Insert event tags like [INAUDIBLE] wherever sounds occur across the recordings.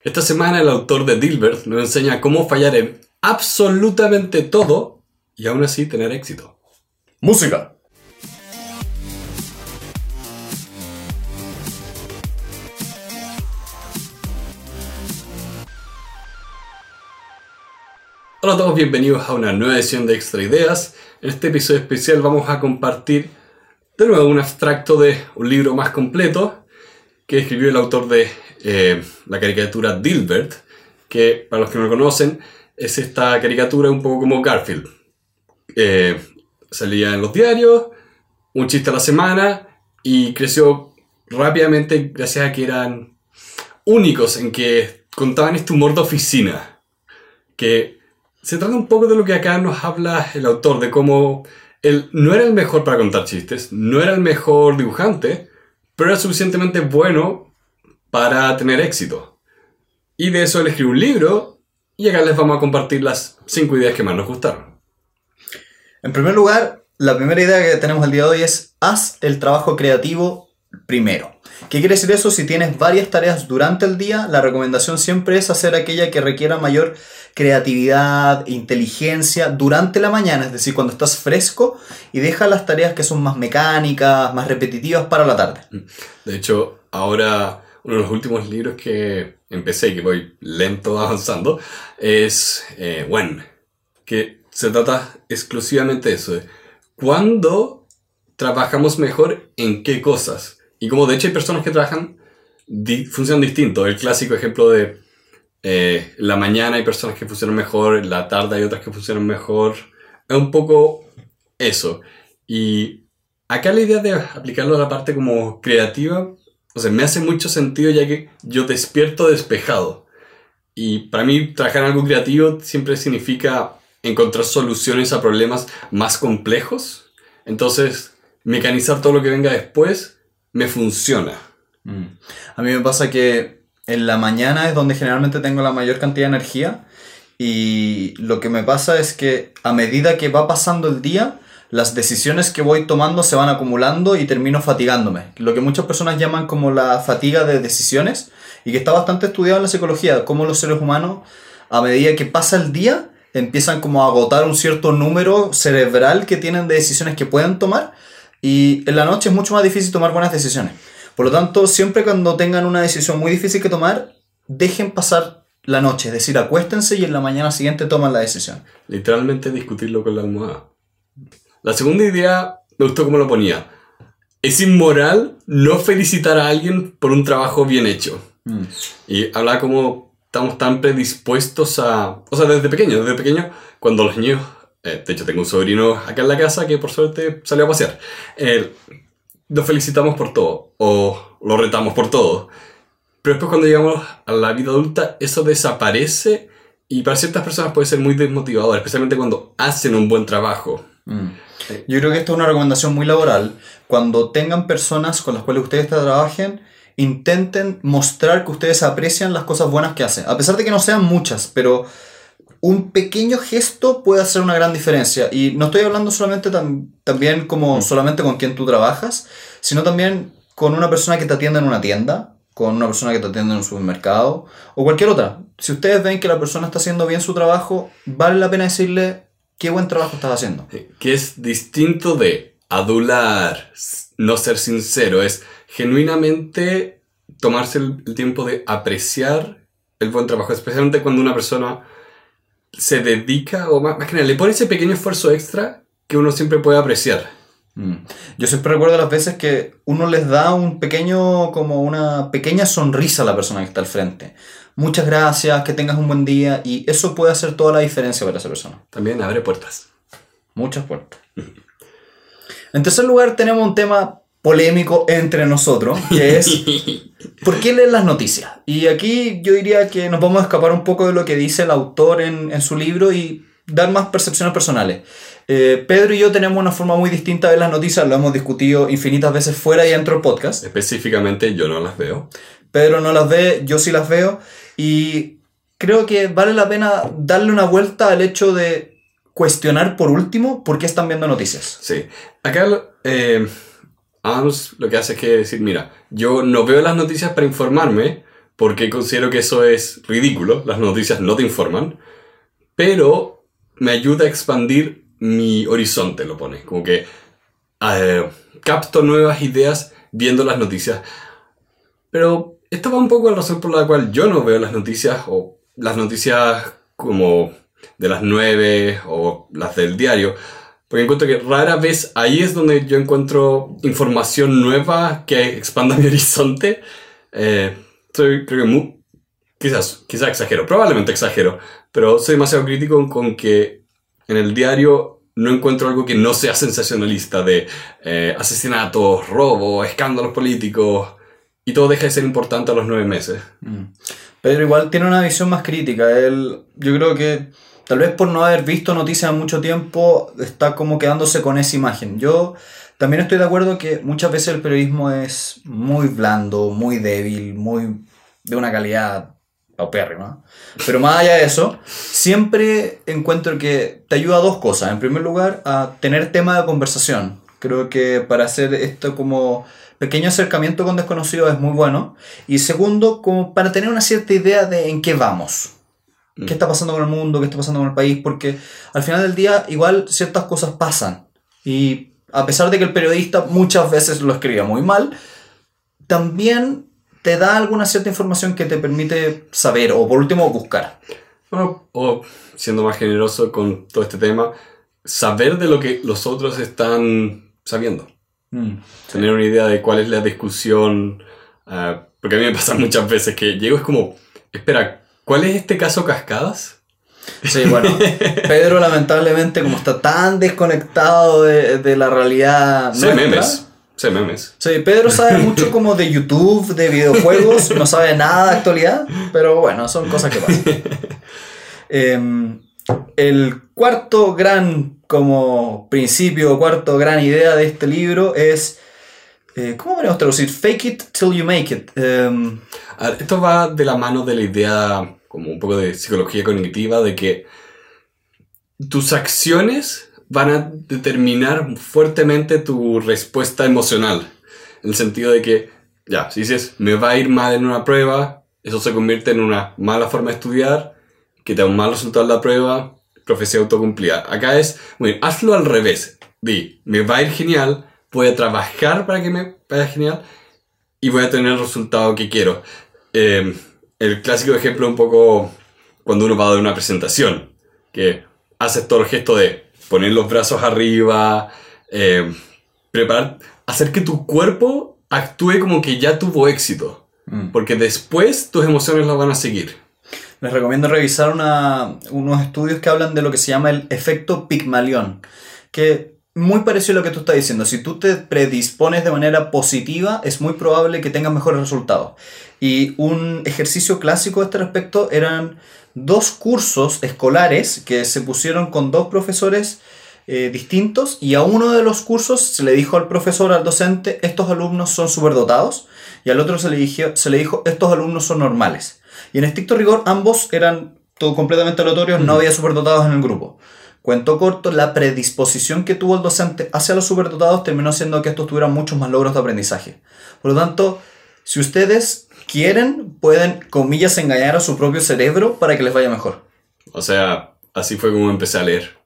Esta semana el autor de Dilbert nos enseña cómo fallar en absolutamente todo y aún así tener éxito. Música. Hola a todos, bienvenidos a una nueva edición de Extra Ideas. En este episodio especial vamos a compartir de nuevo un abstracto de un libro más completo que escribió el autor de eh, la caricatura Dilbert, que para los que no lo conocen es esta caricatura un poco como Garfield. Eh, salía en los diarios, un chiste a la semana y creció rápidamente gracias a que eran únicos en que contaban este humor de oficina. Que se trata un poco de lo que acá nos habla el autor, de cómo él no era el mejor para contar chistes, no era el mejor dibujante, pero era suficientemente bueno para tener éxito. Y de eso él escribió un libro y acá les vamos a compartir las 5 ideas que más nos gustaron. En primer lugar, la primera idea que tenemos el día de hoy es haz el trabajo creativo primero. ¿Qué quiere decir eso? Si tienes varias tareas durante el día, la recomendación siempre es hacer aquella que requiera mayor creatividad, inteligencia durante la mañana, es decir, cuando estás fresco y deja las tareas que son más mecánicas, más repetitivas para la tarde. De hecho, ahora uno de los últimos libros que empecé y que voy lento avanzando es eh, When, que se trata exclusivamente de eso, cuándo trabajamos mejor en qué cosas. Y como de hecho hay personas que trabajan, di funcionan distinto. El clásico ejemplo de eh, la mañana hay personas que funcionan mejor, la tarde hay otras que funcionan mejor. Es un poco eso. Y acá la idea de aplicarlo a la parte como creativa, o sea, me hace mucho sentido ya que yo despierto despejado. Y para mí trabajar en algo creativo siempre significa encontrar soluciones a problemas más complejos. Entonces, mecanizar todo lo que venga después me funciona. Mm. A mí me pasa que en la mañana es donde generalmente tengo la mayor cantidad de energía y lo que me pasa es que a medida que va pasando el día, las decisiones que voy tomando se van acumulando y termino fatigándome. Lo que muchas personas llaman como la fatiga de decisiones y que está bastante estudiado en la psicología, cómo los seres humanos a medida que pasa el día empiezan como a agotar un cierto número cerebral que tienen de decisiones que pueden tomar y en la noche es mucho más difícil tomar buenas decisiones. Por lo tanto, siempre cuando tengan una decisión muy difícil que tomar, dejen pasar la noche, es decir, acuéstense y en la mañana siguiente toman la decisión. Literalmente discutirlo con la almohada. La segunda idea me gustó cómo lo ponía. Es inmoral no felicitar a alguien por un trabajo bien hecho. Mm. Y habla como estamos tan predispuestos a... O sea, desde pequeño, desde pequeño, cuando los niños eh, de hecho, tengo un sobrino acá en la casa que por suerte salió a pasear. Eh, lo felicitamos por todo o lo retamos por todo. Pero después cuando llegamos a la vida adulta, eso desaparece y para ciertas personas puede ser muy desmotivador, especialmente cuando hacen un buen trabajo. Mm. Yo creo que esto es una recomendación muy laboral. Cuando tengan personas con las cuales ustedes trabajen, intenten mostrar que ustedes aprecian las cosas buenas que hacen. A pesar de que no sean muchas, pero un pequeño gesto puede hacer una gran diferencia. Y no estoy hablando solamente también como solamente con quien tú trabajas, sino también con una persona que te atienda en una tienda, con una persona que te atienda en un supermercado o cualquier otra. Si ustedes ven que la persona está haciendo bien su trabajo, vale la pena decirle qué buen trabajo estás haciendo. Que es distinto de adular, no ser sincero, es genuinamente tomarse el tiempo de apreciar el buen trabajo, especialmente cuando una persona se dedica, o más, más que nada, le pone ese pequeño esfuerzo extra que uno siempre puede apreciar. Mm. Yo siempre recuerdo las veces que uno les da un pequeño, como una pequeña sonrisa a la persona que está al frente. Muchas gracias, que tengas un buen día y eso puede hacer toda la diferencia para esa persona. También abre puertas. Muchas puertas. En tercer lugar tenemos un tema polémico entre nosotros, que es [LAUGHS] ¿por qué leer las noticias? Y aquí yo diría que nos vamos a escapar un poco de lo que dice el autor en, en su libro y dar más percepciones personales. Eh, Pedro y yo tenemos una forma muy distinta de ver las noticias, lo hemos discutido infinitas veces fuera y dentro del podcast. Específicamente yo no las veo. Pedro no las ve, yo sí las veo y creo que vale la pena darle una vuelta al hecho de cuestionar por último por qué están viendo noticias. Sí. Acá eh, Adams lo que hace es que decir, mira, yo no veo las noticias para informarme, porque considero que eso es ridículo, las noticias no te informan, pero me ayuda a expandir mi horizonte, lo pone, como que eh, capto nuevas ideas viendo las noticias, pero esta va un poco la razón por la cual yo no veo las noticias o las noticias como de las 9 o las del diario, porque encuentro que rara vez ahí es donde yo encuentro información nueva que expanda [LAUGHS] mi horizonte. Eh, soy, creo que quizás, quizás exagero, probablemente exagero, pero soy demasiado crítico con que en el diario no encuentro algo que no sea sensacionalista de eh, asesinatos, robos, escándalos políticos y todo deja de ser importante a los nueve meses. Mm. Pedro igual tiene una visión más crítica. Él, yo creo que tal vez por no haber visto noticias mucho tiempo, está como quedándose con esa imagen. Yo también estoy de acuerdo que muchas veces el periodismo es muy blando, muy débil, muy de una calidad paupérrima. Pero más allá de eso, siempre encuentro que te ayuda a dos cosas. En primer lugar, a tener tema de conversación. Creo que para hacer esto como pequeño acercamiento con desconocidos es muy bueno. Y segundo, como para tener una cierta idea de en qué vamos qué está pasando con el mundo, qué está pasando con el país, porque al final del día igual ciertas cosas pasan. Y a pesar de que el periodista muchas veces lo escribe muy mal, también te da alguna cierta información que te permite saber o por último buscar. Bueno, o siendo más generoso con todo este tema, saber de lo que los otros están sabiendo. Mm, Tener una idea de cuál es la discusión. Ah, porque a mí me pasa [LAUGHS] muchas veces que llego es como, espera, ¿Cuál es este caso Cascadas? Sí, bueno, [LAUGHS] Pedro lamentablemente como está tan desconectado de, la realidad... Sé memes. Sé memes. Sí, Pedro sabe [LAUGHS] mucho como de YouTube, de videojuegos, no sabe nada de actualidad, pero bueno, son cosas que pasan. Em, el cuarto gran como principio, cuarto gran idea de este libro es... Eh, ¿Cómo podemos traducir? Fake it till you make it. Em, esto va de la mano de la idea como un poco de psicología cognitiva, de que tus acciones van a determinar fuertemente tu respuesta emocional. En el sentido de que, ya, si dices, me va a ir mal en una prueba, eso se convierte en una mala forma de estudiar, que da un mal resultado en la prueba, profecía autocumplida. Acá es, bueno, hazlo al revés. Di, me va a ir genial, voy a trabajar para que me vaya genial y voy a tener el resultado que quiero. Eh, el clásico ejemplo un poco cuando uno va a dar una presentación, que haces todo el gesto de poner los brazos arriba, eh, preparar, hacer que tu cuerpo actúe como que ya tuvo éxito, mm. porque después tus emociones lo van a seguir. Les recomiendo revisar unos estudios que hablan de lo que se llama el efecto Pigmalión, que muy parecido a lo que tú estás diciendo. Si tú te predispones de manera positiva, es muy probable que tengas mejores resultados. Y un ejercicio clásico de este respecto eran dos cursos escolares que se pusieron con dos profesores eh, distintos y a uno de los cursos se le dijo al profesor, al docente, estos alumnos son superdotados y al otro se le, dijo, se le dijo, estos alumnos son normales. Y en estricto rigor ambos eran todo completamente aleatorios, no había superdotados en el grupo. Cuento corto, la predisposición que tuvo el docente hacia los superdotados terminó siendo que estos tuvieran muchos más logros de aprendizaje. Por lo tanto, si ustedes quieren, pueden, comillas, engañar a su propio cerebro para que les vaya mejor. O sea, así fue como empecé a leer.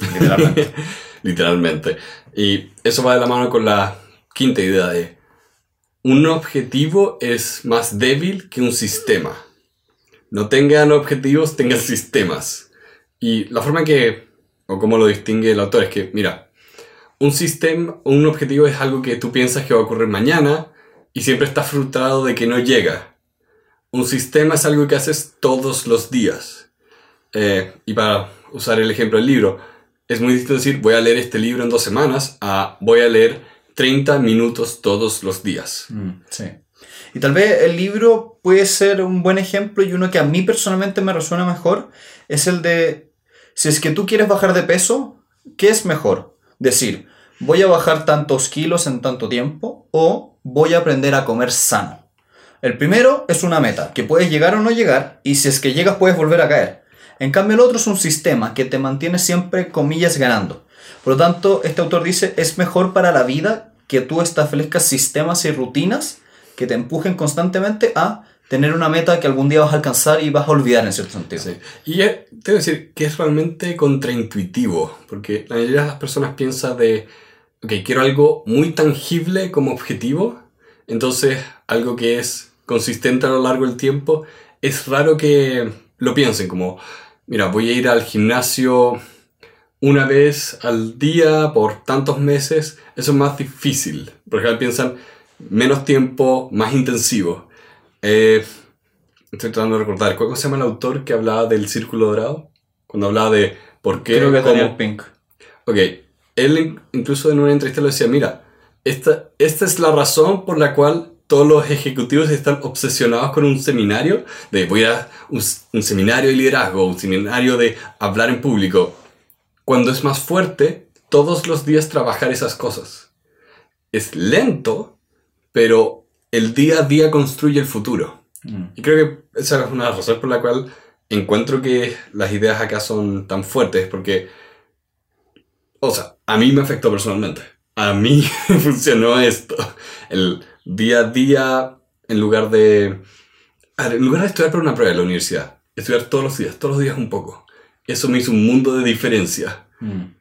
Literalmente. [LAUGHS] Literalmente. Y eso va de la mano con la quinta idea de un objetivo es más débil que un sistema. No tengan objetivos, tengan sistemas. Y la forma en que o cómo lo distingue el autor, es que, mira, un sistema, un objetivo es algo que tú piensas que va a ocurrir mañana y siempre estás frustrado de que no llega. Un sistema es algo que haces todos los días. Eh, y para usar el ejemplo del libro, es muy distinto decir voy a leer este libro en dos semanas a voy a leer 30 minutos todos los días. Mm, sí. Y tal vez el libro puede ser un buen ejemplo y uno que a mí personalmente me resuena mejor es el de si es que tú quieres bajar de peso, ¿qué es mejor? Decir, voy a bajar tantos kilos en tanto tiempo o voy a aprender a comer sano. El primero es una meta, que puedes llegar o no llegar, y si es que llegas puedes volver a caer. En cambio el otro es un sistema que te mantiene siempre, comillas, ganando. Por lo tanto, este autor dice, es mejor para la vida que tú establezcas sistemas y rutinas que te empujen constantemente a tener una meta que algún día vas a alcanzar y vas a olvidar en cierto sentido. Sí. Y es, tengo que decir que es realmente contraintuitivo, porque la mayoría de las personas piensa de, ok, quiero algo muy tangible como objetivo, entonces algo que es consistente a lo largo del tiempo, es raro que lo piensen como, mira, voy a ir al gimnasio una vez al día por tantos meses, eso es más difícil, porque piensan menos tiempo, más intensivo. Eh, estoy tratando de recordar, ¿cómo se llama el autor que hablaba del círculo dorado? Cuando hablaba de por qué... Creo que cómo- Daniel Pink. Ok, él in- incluso en una entrevista lo decía, mira, esta, esta es la razón por la cual todos los ejecutivos están obsesionados con un seminario, de voy a un, un seminario de liderazgo, un seminario de hablar en público, cuando es más fuerte todos los días trabajar esas cosas. Es lento, pero el día a día construye el futuro. Mm. Y creo que esa es una razón por la cual encuentro que las ideas acá son tan fuertes, porque, o sea, a mí me afectó personalmente. A mí [LAUGHS] funcionó esto. El día a día, en lugar de... En lugar de estudiar para una prueba de la universidad, estudiar todos los días, todos los días un poco. Eso me hizo un mundo de diferencia. Mm.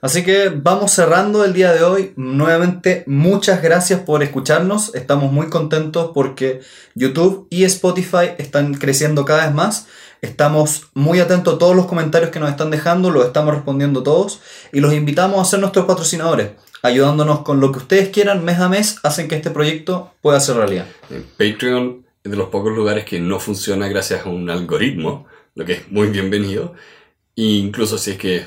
Así que vamos cerrando el día de hoy. Nuevamente, muchas gracias por escucharnos. Estamos muy contentos porque YouTube y Spotify están creciendo cada vez más. Estamos muy atentos a todos los comentarios que nos están dejando, los estamos respondiendo todos y los invitamos a ser nuestros patrocinadores, ayudándonos con lo que ustedes quieran mes a mes, hacen que este proyecto pueda ser realidad. Patreon es de los pocos lugares que no funciona gracias a un algoritmo, lo que es muy bienvenido. E incluso si es que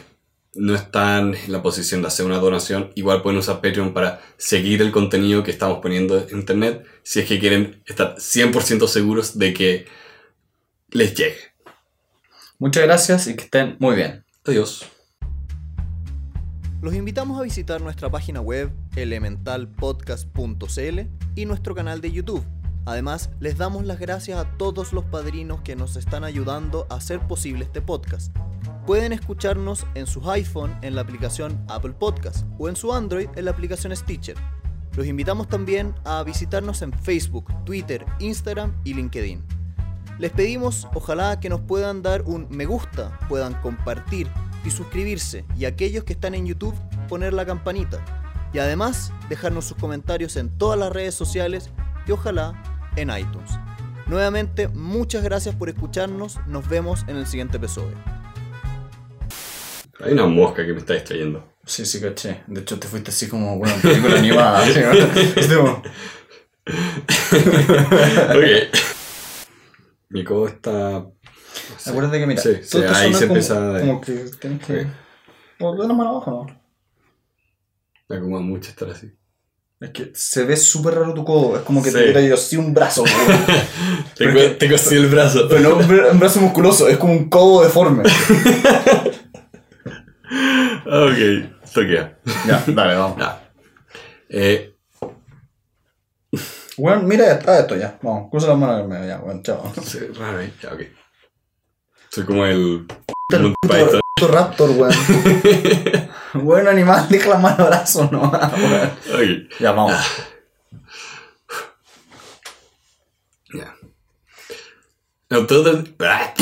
no están en la posición de hacer una donación, igual pueden usar Patreon para seguir el contenido que estamos poniendo en internet, si es que quieren estar 100% seguros de que les llegue. Muchas gracias y que estén muy bien. Adiós. Los invitamos a visitar nuestra página web elementalpodcast.cl y nuestro canal de YouTube. Además, les damos las gracias a todos los padrinos que nos están ayudando a hacer posible este podcast. Pueden escucharnos en sus iPhone en la aplicación Apple Podcast o en su Android en la aplicación Stitcher. Los invitamos también a visitarnos en Facebook, Twitter, Instagram y LinkedIn. Les pedimos ojalá que nos puedan dar un me gusta, puedan compartir y suscribirse y aquellos que están en YouTube poner la campanita. Y además dejarnos sus comentarios en todas las redes sociales y ojalá en iTunes. Nuevamente muchas gracias por escucharnos, nos vemos en el siguiente episodio. Hay una mosca que me está distrayendo. Sí, sí, caché. De hecho te fuiste así como, bueno, película animada. así, como- [LAUGHS] ok. Mi codo está... sí. Acuérdate que mira, Sí, sí, ahí se como, empieza a- como que tienes que... Ok. O de la mano abajo, ¿no? Me acomoda mucho estar así. Es que se ve súper raro tu codo. Es como que te hubiera ido así un brazo. [LAUGHS] Tengo, tengo así el brazo. Pero no un brazo musculoso, es como un codo deforme. [LAUGHS] ok, esto queda. ya, dale, vamos. Ya. Eh, Bueno, mira esto, ah, esto ya. Vamos, cruza las manos en el medio, ya, bueno, chao. sí, raro, ¿eh? Ya, ok. Soy como el... El puto, Python. puto raptor, weón. [LAUGHS] Buen animal, deja la mano brazo, no. weón. Ok, Ya, vamos. ya. No, todo... Ah.